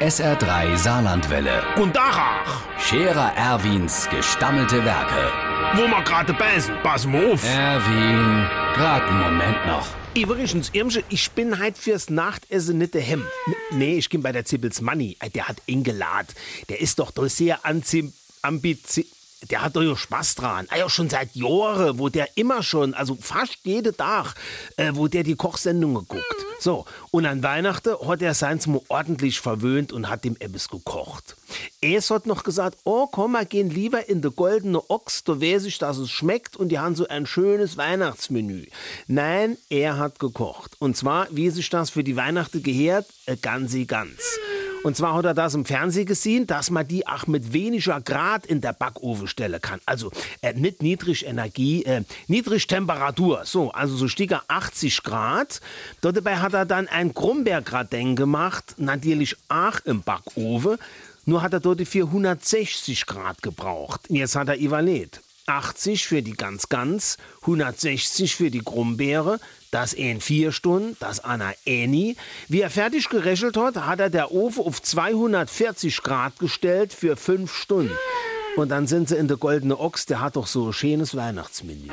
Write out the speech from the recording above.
SR3 Saarlandwelle. Und Dachach, Scherer Erwins gestammelte Werke. wo wir gerade beißen, pass mal auf. Erwin, grad einen Moment noch. Übrigens, Irmsche, ich bin halt fürs Nachtessen nicht daheim. N nee, ich bin bei der Zippels Manni. Ey, Der hat eingeladen. Der ist doch doch sehr anzi ambizi der hat doch ja Spaß dran. Ah, ja, schon seit Jahren, wo der immer schon, also fast jeden Tag, äh, wo der die Kochsendungen guckt. So, und an Weihnachten hat er seins mal ordentlich verwöhnt und hat dem Ebbes gekocht. Es hat noch gesagt, oh komm, wir gehen lieber in de goldene Ochs, da weiß ich, dass es schmeckt und die haben so ein schönes Weihnachtsmenü. Nein, er hat gekocht. Und zwar, wie sich das für die Weihnachten gehört, äh, ganzi ganz. Und zwar hat er das im Fernsehen gesehen, dass man die auch mit weniger Grad in der Backofen stellen kann. Also äh, nicht niedrig Energie, äh, niedrig Temperatur. So, also so sticker 80 Grad. Dabei hat er dann ein Krummbeergratin gemacht, natürlich auch im Backofen. Nur hat er dort 460 Grad gebraucht. Jetzt hat er überlebt. 80 für die ganz ganz, 160 für die Grumbeere, das in vier Stunden, das Anna Eni. Wie er fertig gerechnet hat, hat er der Ofen auf 240 Grad gestellt für fünf Stunden. Und dann sind sie in der Goldene Ochs, der hat doch so ein schönes Weihnachtsmenü.